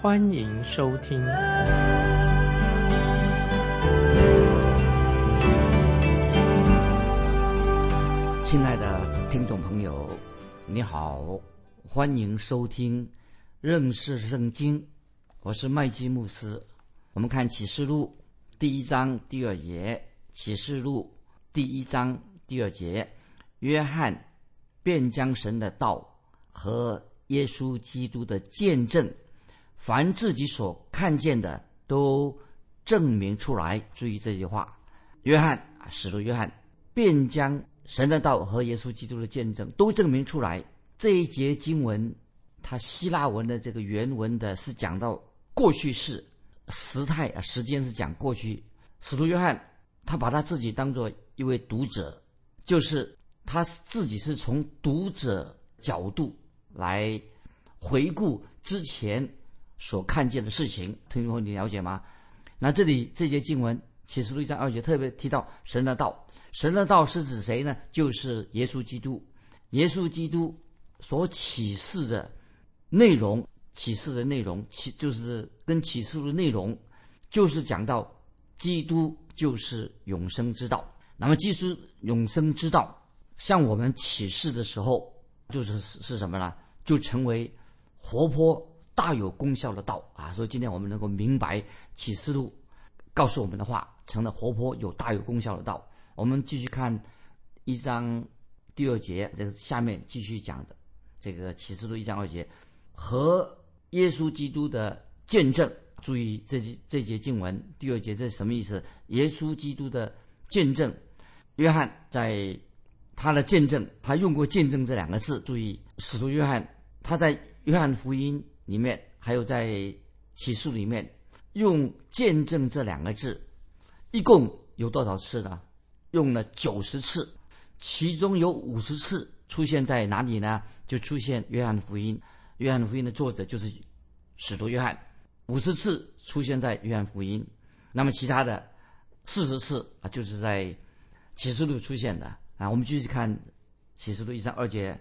欢迎收听。亲爱的听众朋友，你好，欢迎收听认识圣经，我是麦基牧师。我们看启示录第一章第二节，启示录。第一章第二节，约翰便将神的道和耶稣基督的见证，凡自己所看见的，都证明出来。注意这句话，约翰啊，使徒约翰便将神的道和耶稣基督的见证都证明出来。这一节经文，它希腊文的这个原文的是讲到过去式时态啊，时间是讲过去。使徒约翰他把他自己当做。一位读者，就是他自己是从读者角度来回顾之前所看见的事情。听众朋友，你了解吗？那这里这节经文启示录一章二节特别提到神的道，神的道是指谁呢？就是耶稣基督。耶稣基督所启示的内容，启示的内容，启就是跟启示的内容，就是讲到基督就是永生之道。那么，基督永生之道向我们启示的时候，就是是什么呢？就成为活泼大有功效的道啊！所以今天我们能够明白启示录告诉我们的话，成了活泼有大有功效的道。我们继续看一章第二节，这个下面继续讲的这个启示录一章二节和耶稣基督的见证。注意这这节经文第二节这是什么意思？耶稣基督的见证。约翰在他的见证，他用过“见证”这两个字。注意，使徒约翰他在约翰福音里面，还有在启示里面，用“见证”这两个字，一共有多少次呢？用了九十次，其中有五十次出现在哪里呢？就出现约翰福音。约翰福音的作者就是使徒约翰，五十次出现在约翰福音。那么其他的四十次啊，就是在。启示录出现的啊，我们继续看启示录一章二节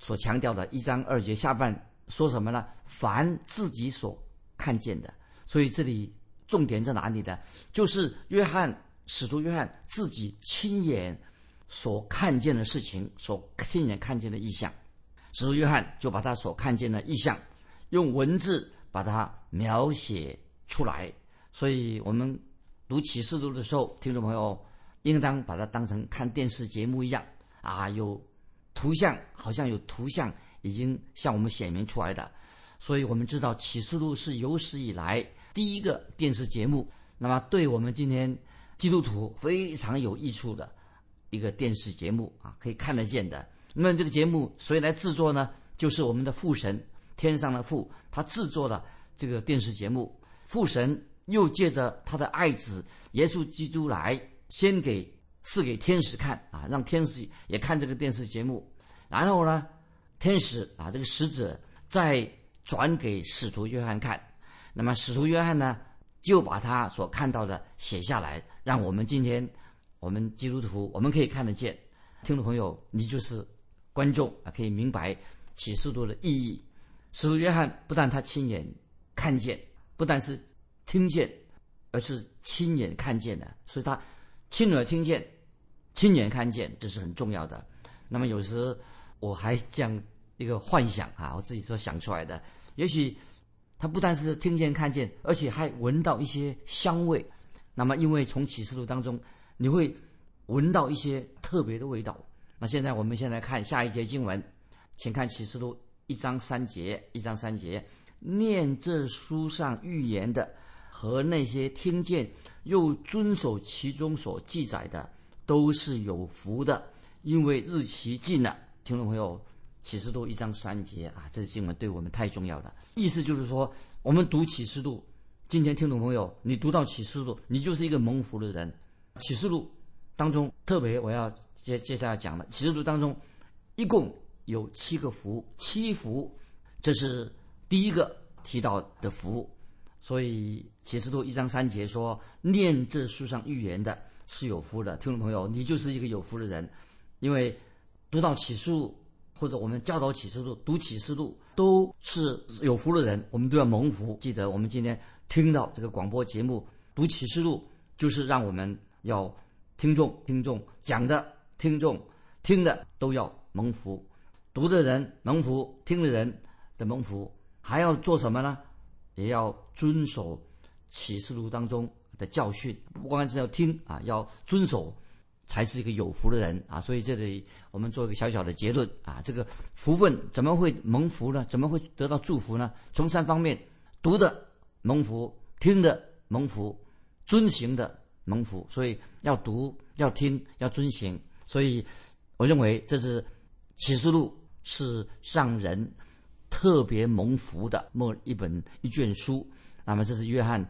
所强调的一章二节下半说什么呢？凡自己所看见的，所以这里重点在哪里呢？就是约翰使徒约翰自己亲眼所看见的事情，所亲眼看见的意象，使徒约翰就把他所看见的意象用文字把它描写出来。所以我们读启示录的时候，听众朋友。应当把它当成看电视节目一样啊，有图像，好像有图像已经向我们显明出来的。所以我们知道启示录是有史以来第一个电视节目，那么对我们今天基督徒非常有益处的一个电视节目啊，可以看得见的。那么这个节目谁来制作呢？就是我们的父神，天上的父，他制作了这个电视节目。父神又借着他的爱子耶稣基督来。先给赐给天使看啊，让天使也看这个电视节目，然后呢，天使啊这个使者再转给使徒约翰看，那么使徒约翰呢就把他所看到的写下来，让我们今天我们基督徒我们可以看得见。听众朋友，你就是观众啊，可以明白启示录的意义。使徒约翰不但他亲眼看见，不但是听见，而是亲眼看见的，所以他。亲耳听见，亲眼看见，这是很重要的。那么有时我还这样一个幻想啊，我自己所想出来的。也许他不但是听见看见，而且还闻到一些香味。那么因为从启示录当中，你会闻到一些特别的味道。那现在我们先来看下一节经文，请看启示录一章三节，一章三节，念这书上预言的和那些听见。又遵守其中所记载的，都是有福的，因为日期近了。听众朋友，启示录一章三节啊，这经文对我们太重要了。意思就是说，我们读启示录，今天听众朋友，你读到启示录，你就是一个蒙福的人。启示录当中特别我要接接下来讲的，启示录当中一共有七个福，七福，这是第一个提到的福。所以启示录一章三节说，念这书上预言的是有福的。听众朋友，你就是一个有福的人，因为读到启示录。或者我们教导启示录、读启示录都是有福的人，我们都要蒙福。记得我们今天听到这个广播节目读启示录，就是让我们要听众、听众讲的、听众听的都要蒙福。读的人蒙福，听的人的蒙福，还要做什么呢？也要遵守启示录当中的教训，不光是要听啊，要遵守。才是一个有福的人啊！所以这里我们做一个小小的结论啊，这个福分怎么会蒙福呢？怎么会得到祝福呢？从三方面：读的蒙福，听的蒙福，遵行的蒙福。所以要读、要听、要遵行。所以我认为这是启示录是让人特别蒙福的末一本一卷书。那么这是约翰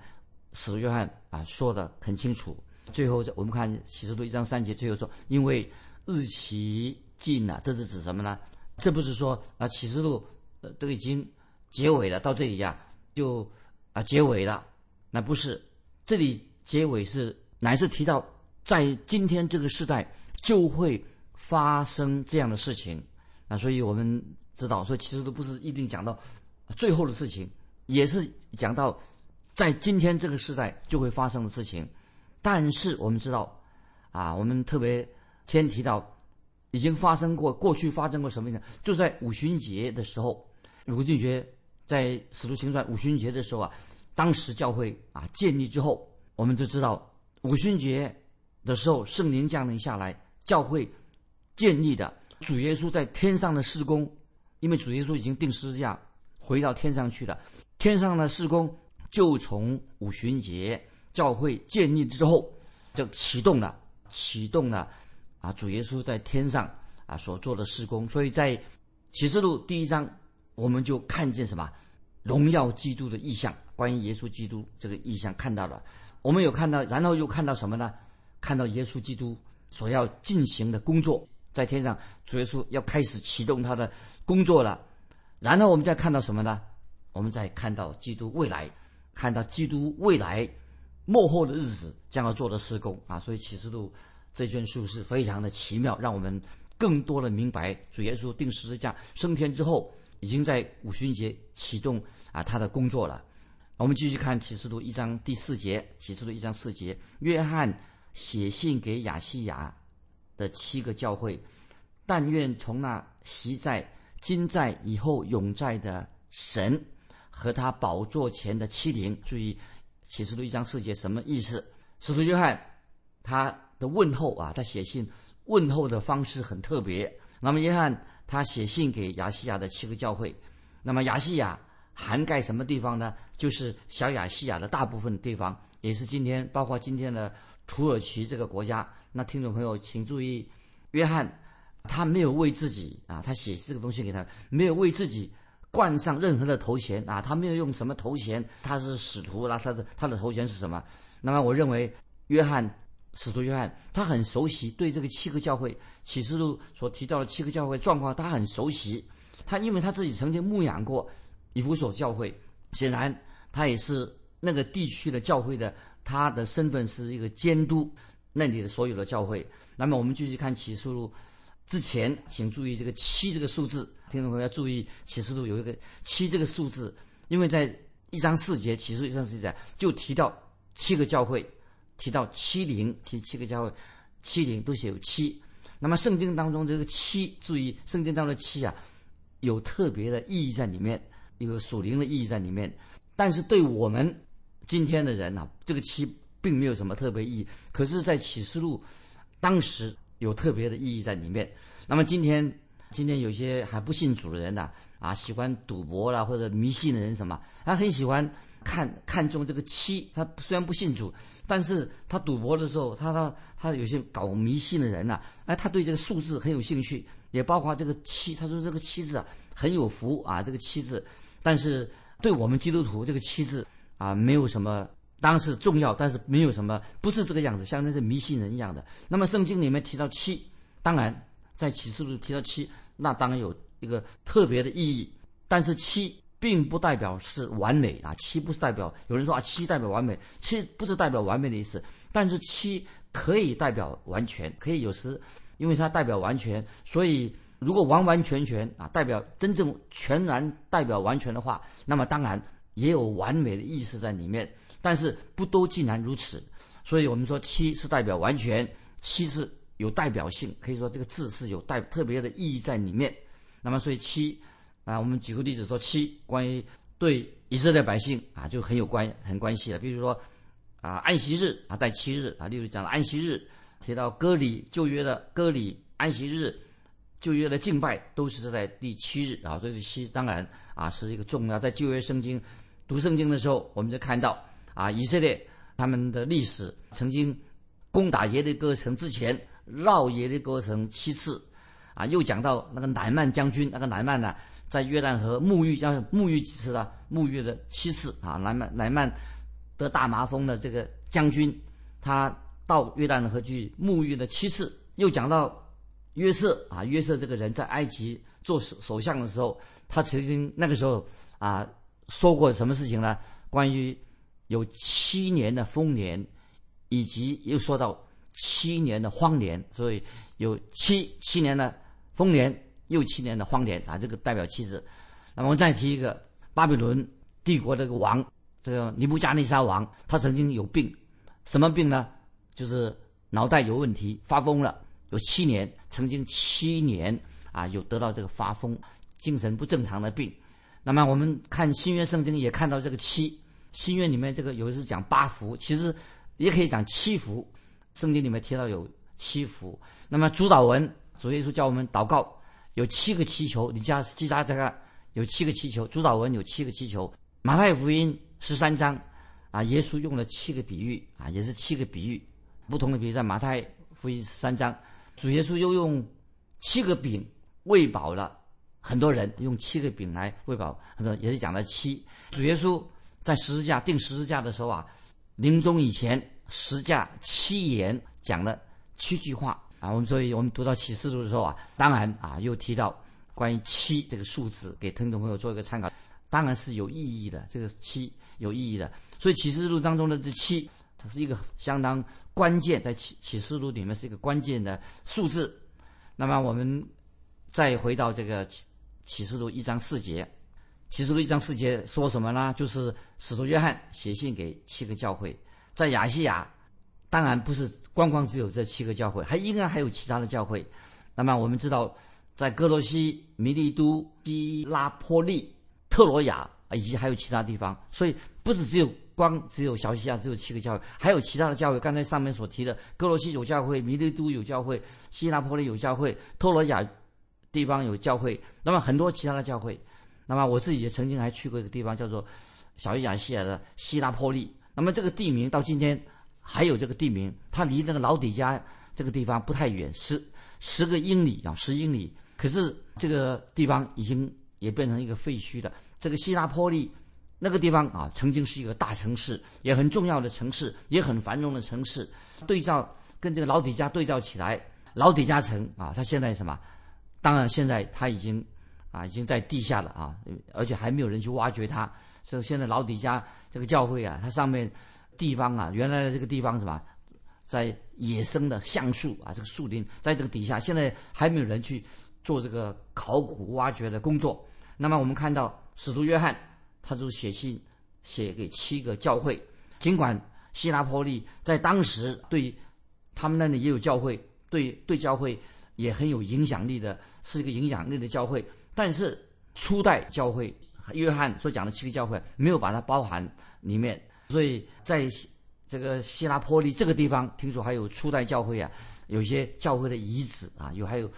使约翰啊说的很清楚。最后，我们看启示录一章三节，最后说：“因为日期近了。”这是指什么呢？这不是说啊，启示录呃都已经结尾了，到这里呀就啊结尾了。那不是，这里结尾是乃是提到在今天这个时代就会发生这样的事情。那所以我们知道，说其实都不是一定讲到最后的事情，也是讲到在今天这个时代就会发生的事情。但是我们知道，啊，我们特别先提到，已经发生过，过去发生过什么呢？就在五旬节的时候，五旬节在使徒行传五旬节的时候啊，当时教会啊建立之后，我们就知道五旬节的时候圣灵降临下来，教会建立的主耶稣在天上的事工，因为主耶稣已经定十字架回到天上去了，天上的事工就从五旬节。教会建立之后，就启动了，启动了，啊，主耶稣在天上啊所做的施工。所以在启示录第一章，我们就看见什么荣耀基督的意象，关于耶稣基督这个意象看到了。我们有看到，然后又看到什么呢？看到耶稣基督所要进行的工作，在天上，主耶稣要开始启动他的工作了。然后我们再看到什么呢？我们再看到基督未来，看到基督未来。幕后的日子将要做的施工啊，所以启示录这卷书是非常的奇妙，让我们更多的明白主耶稣定十字架升天之后，已经在五旬节启动啊他的工作了。我们继续看启示录一章第四节，启示录一章四节，约翰写信给亚细亚的七个教会，但愿从那习在、今在、以后永在的神和他宝座前的七灵，注意。启示录一章四节什么意思？使徒约翰他的问候啊，他写信问候的方式很特别。那么约翰他写信给亚细亚的七个教会，那么亚细亚涵盖什么地方呢？就是小亚细亚的大部分地方，也是今天包括今天的土耳其这个国家。那听众朋友请注意，约翰他没有为自己啊，他写这个东西给他，没有为自己。冠上任何的头衔啊，他没有用什么头衔，他是使徒，那他的他的头衔是什么？那么我认为，约翰使徒约翰他很熟悉对这个七个教会启示录所提到的七个教会状况，他很熟悉。他因为他自己曾经牧养过以弗所教会，显然他也是那个地区的教会的，他的身份是一个监督那里的所有的教会。那么我们继续看启示录之前，请注意这个七这个数字。听众朋友要注意，启示录有一个七这个数字，因为在一章四节，启示录一章四节就提到七个教会，提到七灵，提七个教会，七灵都写有七。那么圣经当中这个七，注意圣经当中的七啊，有特别的意义在里面，有属灵的意义在里面。但是对我们今天的人呢，这个七并没有什么特别意义。可是，在启示录当时有特别的意义在里面。那么今天。今天有些还不信主的人呐，啊，喜欢赌博啦或者迷信的人什么，他很喜欢看看中这个七。他虽然不信主，但是他赌博的时候，他他他有些搞迷信的人呐，哎，他对这个数字很有兴趣，也包括这个七。他说这个七字啊很有福啊，这个七字。但是对我们基督徒，这个七字啊，没有什么，当然是重要，但是没有什么，不是这个样子，像那些迷信人一样的。那么圣经里面提到七，当然在启示录提到七，那当然有一个特别的意义，但是七并不代表是完美啊，七不是代表有人说啊，七代表完美，七不是代表完美的意思，但是七可以代表完全，可以有时因为它代表完全，所以。如果完完全全啊，代表真正全然代表完全的话，那么当然也有完美的意思在里面。但是不都竟然如此，所以我们说七是代表完全，七是有代表性，可以说这个字是有代特别的意义在里面。那么所以七啊，我们举个例子说七，关于对以色列百姓啊就很有关很关系了。比如说啊安息日啊带七日啊，例如讲的安息日，提到割礼旧约的割礼安息日。旧约的敬拜都是在第七日啊，这是七，当然啊是一个重要。在旧约圣经读圣经的时候，我们就看到啊，以色列他们的历史曾经攻打耶利哥城之前绕耶利哥城七次，啊，又讲到那个乃曼将军，那个乃曼呢，在约旦河沐浴要沐浴几次呢？沐浴了七次啊，乃曼乃曼得大麻风的这个将军，他到约旦河去沐浴了七次，又讲到。约瑟啊，约瑟这个人在埃及做首首相的时候，他曾经那个时候啊说过什么事情呢？关于有七年的丰年，以及又说到七年的荒年，所以有七七年的丰年，又七年的荒年啊，这个代表七字。那么我再提一个巴比伦帝国这个王，这个尼布加内沙王，他曾经有病，什么病呢？就是脑袋有问题，发疯了。有七年，曾经七年啊，有得到这个发疯、精神不正常的病。那么我们看新约圣经也看到这个七，新约里面这个有的是讲八福，其实也可以讲七福。圣经里面提到有七福。那么主导文，主耶稣教我们祷告，有七个祈求。你加记下这个有七个祈求，主导文有七个祈求。马太福音十三章啊，耶稣用了七个比喻啊，也是七个比喻，不同的比喻在马太福音十三章。主耶稣又用七个饼喂饱了很多人，用七个饼来喂饱很多，也是讲了七。主耶稣在十字架定十字架的时候啊，临终以前十架七言讲了七句话啊。我们所以我们读到启示录的时候啊，当然啊又提到关于七这个数字，给听众朋友做一个参考，当然是有意义的。这个七有意义的，所以启示录当中的这七。它是一个相当关键，在启启示录里面是一个关键的数字。那么我们再回到这个启启示录一章四节，启示录一章四节说什么呢？就是使徒约翰写信给七个教会，在亚细亚，当然不是光光只有这七个教会，还应该还有其他的教会。那么我们知道，在哥罗西、米利都、基拉波利、特罗亚以及还有其他地方，所以不是只有。光只有小西亚只有七个教会，还有其他的教会。刚才上面所提的，哥罗西有教会，弥利都有教会，希拉波利有教会，特罗亚地方有教会。那么很多其他的教会。那么我自己也曾经还去过一个地方，叫做小亚细亚的希拉波利。那么这个地名到今天还有这个地名，它离那个老底家这个地方不太远，十十个英里啊，十英里。可是这个地方已经也变成一个废墟的。这个希拉波利。那个地方啊，曾经是一个大城市，也很重要的城市，也很繁荣的城市。对照跟这个老底家对照起来，老底家城啊，它现在什么？当然，现在它已经啊，已经在地下了啊，而且还没有人去挖掘它。所以现在老底下这个教会啊，它上面地方啊，原来的这个地方什么，在野生的橡树啊，这个树林在这个底下，现在还没有人去做这个考古挖掘的工作。那么我们看到使徒约翰。他就写信写给七个教会，尽管希拉波利在当时对他们那里也有教会，对对教会也很有影响力的，是一个影响力的教会，但是初代教会约翰所讲的七个教会没有把它包含里面，所以在这个希拉波利这个地方，听说还有初代教会啊，有些教会的遗址啊，有还有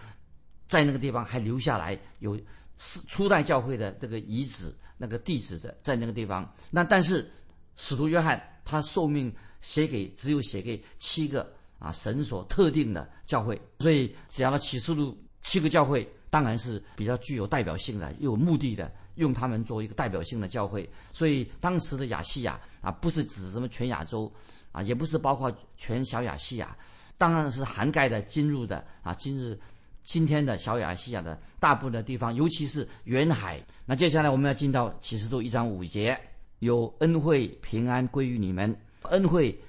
在那个地方还留下来有是初代教会的这个遗址。那个地址在在那个地方，那但是使徒约翰他受命写给只有写给七个啊神所特定的教会，所以只要他启示录七个教会当然是比较具有代表性的，有目的的，用他们做一个代表性的教会。所以当时的亚细亚啊，不是指什么全亚洲啊，也不是包括全小亚细亚，当然是涵盖的进入的啊，今日今天的小亚细亚的大部分的地方，尤其是远海。那接下来我们要进到启示录一章五节，有恩惠平安归于你们。恩惠，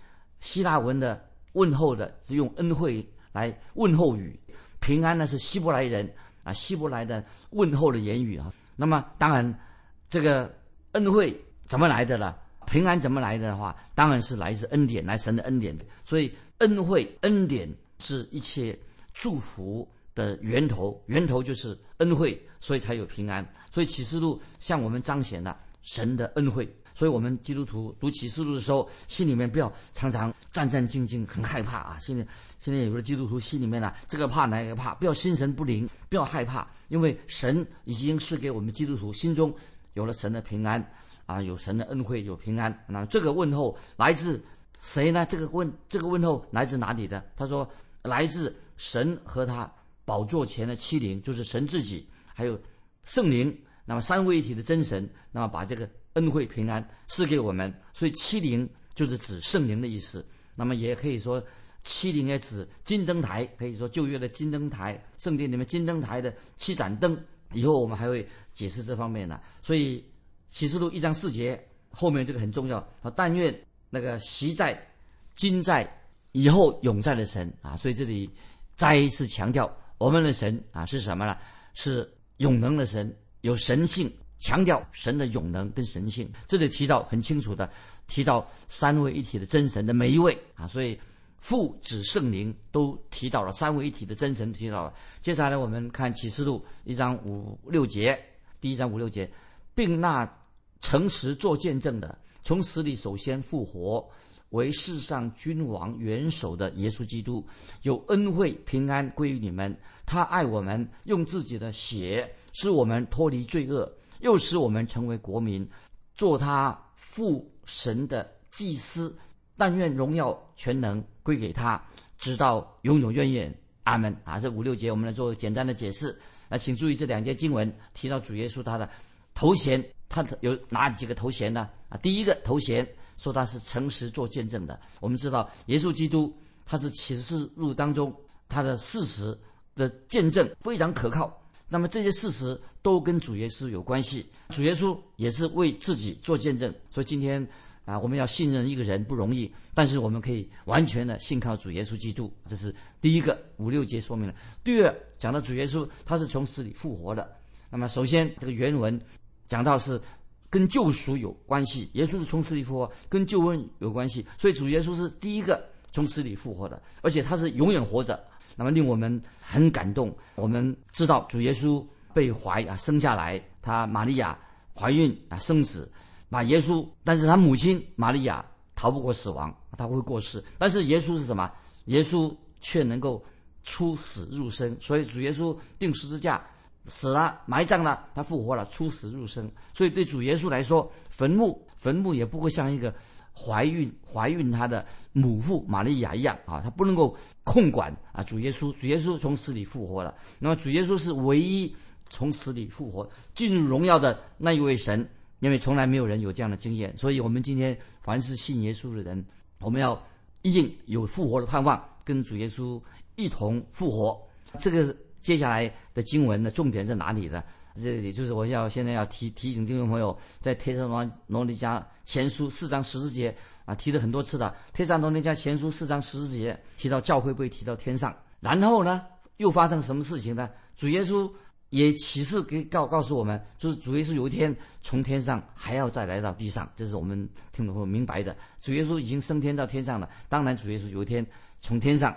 希腊文的问候的是用恩惠来问候语，平安呢是希伯来人啊希伯来的问候的言语啊。那么当然，这个恩惠怎么来的了？平安怎么来的话，当然是来自恩典，来神的恩典。所以恩惠恩典是一切祝福的源头，源头就是恩惠，所以才有平安。所以启示录向我们彰显了神的恩惠。所以我们基督徒读启示录的时候，心里面不要常常战战兢兢，很害怕啊！现在现在有的基督徒心里面呢，这个怕那个怕，不要心神不宁，不要害怕，因为神已经是给我们基督徒心中有了神的平安啊，有神的恩惠，有平安。那这个问候来自谁呢？这个问这个问候来自哪里的？他说来自神和他宝座前的七灵，就是神自己，还有圣灵，那么三位一体的真神，那么把这个。恩惠平安赐给我们，所以七灵就是指圣灵的意思。那么也可以说，七灵也指金灯台，可以说旧约的金灯台，圣殿里面金灯台的七盏灯。以后我们还会解释这方面的。所以启示录一章四节后面这个很重要啊！但愿那个习在、今在、以后永在的神啊！所以这里再一次强调，我们的神啊是什么呢？是永能的神，有神性。强调神的永能跟神性，这里提到很清楚的，提到三位一体的真神的每一位啊，所以父子圣灵都提到了三位一体的真神提到了。接下来我们看启示录一章五六节，第一章五六节，并那诚实做见证的，从死里首先复活，为世上君王元首的耶稣基督，有恩惠平安归于你们。他爱我们，用自己的血使我们脱离罪恶。又使我们成为国民，做他父神的祭司。但愿荣耀全能归给他，直到永永远远。阿门。啊，这五六节我们来做简单的解释。那请注意这两节经文提到主耶稣他的头衔，他有哪几个头衔呢？啊，第一个头衔说他是诚实做见证的。我们知道耶稣基督他是启示录当中他的事实的见证非常可靠。那么这些事实都跟主耶稣有关系，主耶稣也是为自己做见证。所以今天啊，我们要信任一个人不容易，但是我们可以完全的信靠主耶稣基督。这是第一个五六节说明了。第二，讲到主耶稣他是从死里复活的。那么首先这个原文讲到是跟救赎有关系，耶稣是从死里复活，跟救恩有关系。所以主耶稣是第一个从死里复活的，而且他是永远活着。那么令我们很感动。我们知道主耶稣被怀啊生下来，他玛利亚怀孕啊生子，把耶稣，但是他母亲玛利亚逃不过死亡，他会过世。但是耶稣是什么？耶稣却能够出死入生。所以主耶稣钉十字架死了，埋葬了，他复活了，出死入生。所以对主耶稣来说，坟墓坟墓也不会像一个。怀孕怀孕她的母父玛利亚一样啊，她不能够控管啊。主耶稣，主耶稣从死里复活了。那么主耶稣是唯一从死里复活、进入荣耀的那一位神，因为从来没有人有这样的经验。所以，我们今天凡是信耶稣的人，我们要一定有复活的盼望，跟主耶稣一同复活。这个接下来的经文的重点在哪里呢？这里就是我要现在要提提醒听众朋友，在《天上罗罗尼迦前书》四章十四节啊，提了很多次的《天上罗尼迦前书》四章十四节提到教会被提到天上，然后呢，又发生什么事情呢？主耶稣也启示给告告诉我们，就是主耶稣有一天从天上还要再来到地上，这是我们听众朋友明白的。主耶稣已经升天到天上了，当然主耶稣有一天从天上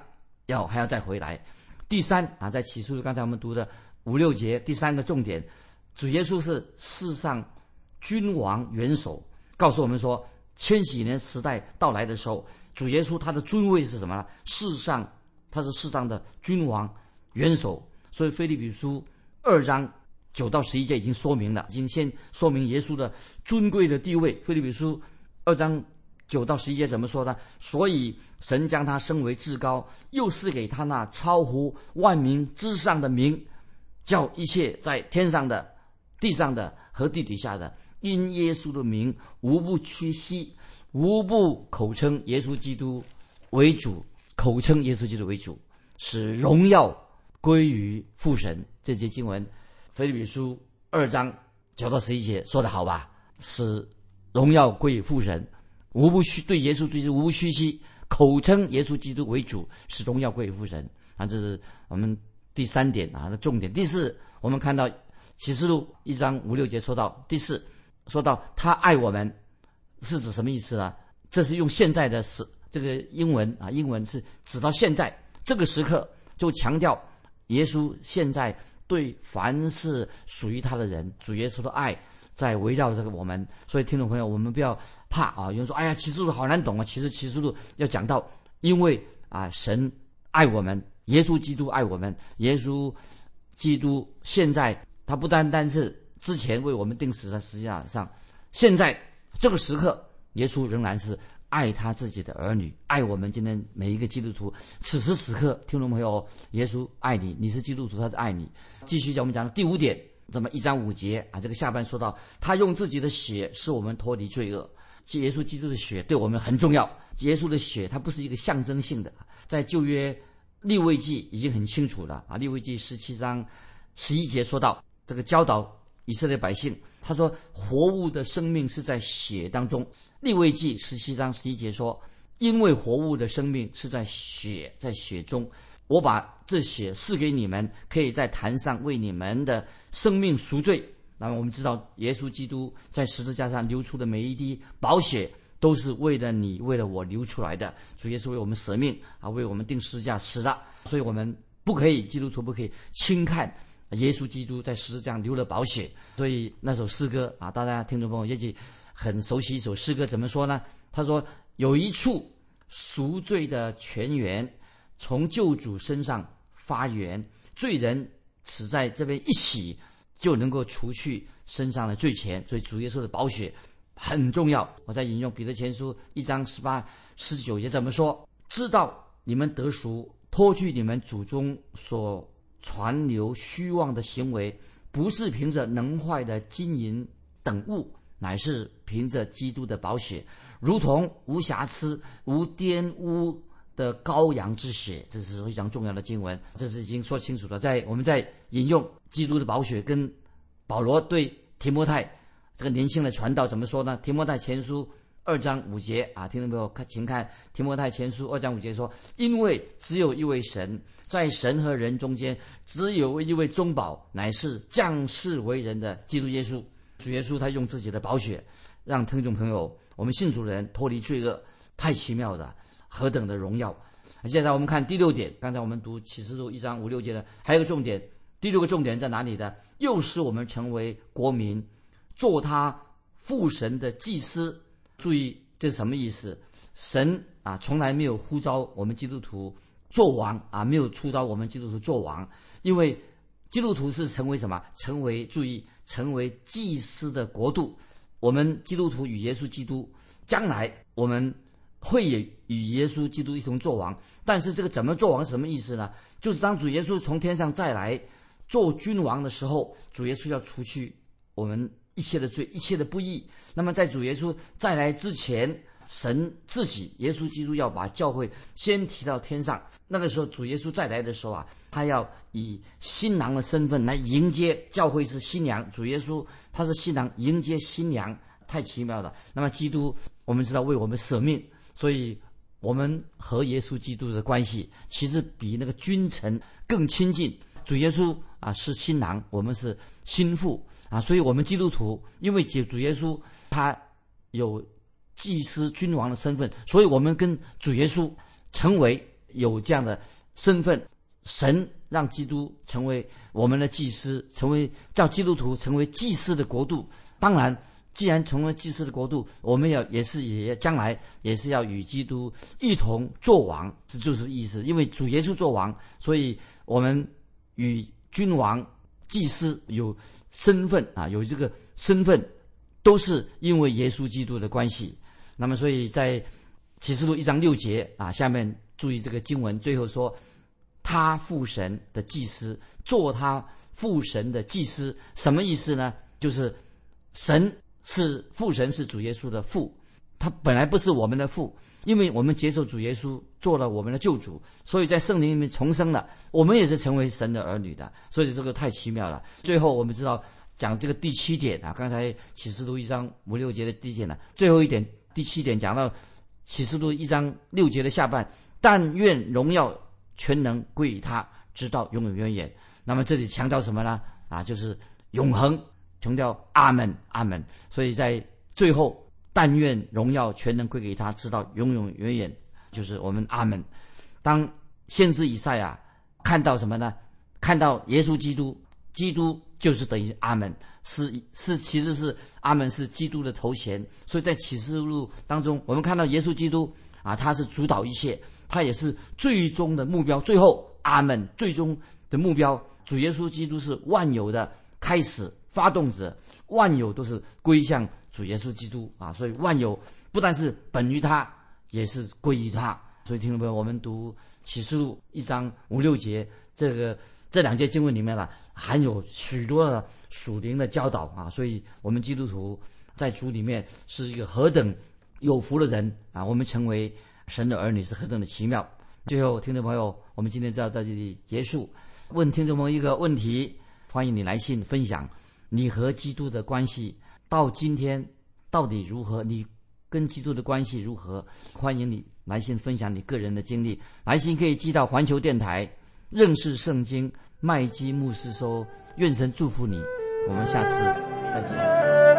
要还要再回来。第三啊，在启示刚才我们读的。五六节第三个重点，主耶稣是世上君王元首，告诉我们说，千禧年时代到来的时候，主耶稣他的尊位是什么呢？世上他是世上的君王元首，所以菲利比书二章九到十一节已经说明了，已经先说明耶稣的尊贵的地位。菲利比书二章九到十一节怎么说呢？所以神将他升为至高，又是给他那超乎万民之上的名。叫一切在天上的、地上的和地底下的，因耶稣的名，无不屈膝，无不口称耶稣基督为主，口称耶稣基督为主，使荣耀归于父神。这些经文，腓立比书二章九到十一节说的好吧？使荣耀归于父神，无不虚对耶稣基督无不虚膝，口称耶稣基督为主，使荣耀归于父神。啊，这是我们第三点啊的重点。第四，我们看到启示录一章五六节说到第四，说到他爱我们，是指什么意思呢？这是用现在的时这个英文啊，英文是指到现在这个时刻，就强调耶稣现在对凡是属于他的人，主耶稣的爱在围绕这个我们。所以听众朋友，我们不要怕啊！有人说：“哎呀，启示录好难懂啊！”其实启示录要讲到，因为啊，神爱我们。耶稣基督爱我们，耶稣基督现在他不单单是之前为我们定死在十字架上，现在这个时刻，耶稣仍然是爱他自己的儿女，爱我们今天每一个基督徒。此时此刻，听众朋友，耶稣爱你，你是基督徒，他是爱你。继续讲我们讲的第五点，这么一章五节啊，这个下半说到，他用自己的血使我们脱离罪恶，耶稣基督的血对我们很重要。耶稣的血，它不是一个象征性的，在旧约。利未记已经很清楚了啊！利未记十七章十一节说到这个教导以色列百姓，他说活物的生命是在血当中。利未记十七章十一节说，因为活物的生命是在血，在血中，我把这血赐给你们，可以在坛上为你们的生命赎罪。那么我们知道，耶稣基督在十字架上流出的每一滴宝血。都是为了你，为了我流出来的。主耶稣为我们舍命啊，为我们定十字架死的。所以我们不可以，基督徒不可以轻看耶稣基督在十字架流了宝血。所以那首诗歌啊，大家听众朋友也许很熟悉一首诗歌，怎么说呢？他说：“有一处赎罪的泉源，从救主身上发源，罪人只在这边一洗，就能够除去身上的罪钱。所以主耶稣的宝血。”很重要，我在引用彼得前书一章十八、十九节怎么说？知道你们得赎，脱去你们祖宗所传流虚妄的行为，不是凭着能坏的金银等物，乃是凭着基督的宝血，如同无瑕疵、无玷污的羔羊之血。这是非常重要的经文，这是已经说清楚了。在我们在引用基督的宝血，跟保罗对提摩太。这个年轻的传道怎么说呢？提摩太前书二章五节啊，听众朋友看，请看提摩太前书二章五节说：“因为只有一位神，在神和人中间，只有一位中保，乃是降世为人的基督耶稣。主耶稣他用自己的宝血，让听众朋友我们信主的人脱离罪恶，太奇妙的，何等的荣耀！现在我们看第六点，刚才我们读启示录一章五六节的，还有个重点，第六个重点在哪里的？又使我们成为国民。”做他父神的祭司，注意这是什么意思？神啊，从来没有呼召我们基督徒做王啊，没有出召我们基督徒做王，因为基督徒是成为什么？成为注意，成为祭司的国度。我们基督徒与耶稣基督，将来我们会也与耶稣基督一同做王。但是这个怎么做王什么意思呢？就是当主耶稣从天上再来做君王的时候，主耶稣要除去我们。一切的罪，一切的不义。那么，在主耶稣再来之前，神自己，耶稣基督要把教会先提到天上。那个时候，主耶稣再来的时候啊，他要以新郎的身份来迎接教会，是新娘。主耶稣他是新郎，迎接新娘，太奇妙了。那么，基督我们知道为我们舍命，所以我们和耶稣基督的关系其实比那个君臣更亲近。主耶稣啊是新郎，我们是新妇。啊，所以我们基督徒因为主主耶稣他有祭司君王的身份，所以我们跟主耶稣成为有这样的身份。神让基督成为我们的祭司，成为叫基督徒成为祭司的国度。当然，既然成为祭司的国度，我们要也是也将来也是要与基督一同作王，这就是意思。因为主耶稣作王，所以我们与君王。祭司有身份啊，有这个身份，都是因为耶稣基督的关系。那么，所以在启示录一章六节啊，下面注意这个经文，最后说，他父神的祭司做他父神的祭司。什么意思呢？就是神是父神是主耶稣的父，他本来不是我们的父，因为我们接受主耶稣做了我们的救主，所以在圣灵里面重生了，我们也是成为神的儿女的。所以这个太奇妙了。最后我们知道讲这个第七点啊，刚才启示录一章五六节的第一点呢，最后一点第七点讲到启示录一章六节的下半，但愿荣耀全能归于他，直到永永远远。那么这里强调什么呢？啊，就是永恒。强调阿门阿门，所以在最后，但愿荣耀全能归给他，直到永永远远。就是我们阿门。当先知以赛亚看到什么呢？看到耶稣基督，基督就是等于阿门，是是其实是阿门是基督的头衔。所以在启示录当中，我们看到耶稣基督啊，他是主导一切，他也是最终的目标。最后阿门，最终的目标，主耶稣基督是万有的开始。发动者，万有都是归向主耶稣基督啊！所以万有不但是本于他，也是归于他。所以听众朋友，我们读启示录一章五六节，这个这两节经文里面呢，含有许多的属灵的教导啊！所以我们基督徒在主里面是一个何等有福的人啊！我们成为神的儿女是何等的奇妙。最后，听众朋友，我们今天就要到这里结束。问听众朋友一个问题，欢迎你来信分享。你和基督的关系到今天到底如何？你跟基督的关系如何？欢迎你来信分享你个人的经历。来信可以寄到环球电台认识圣经麦基牧师收。愿神祝福你，我们下次再见。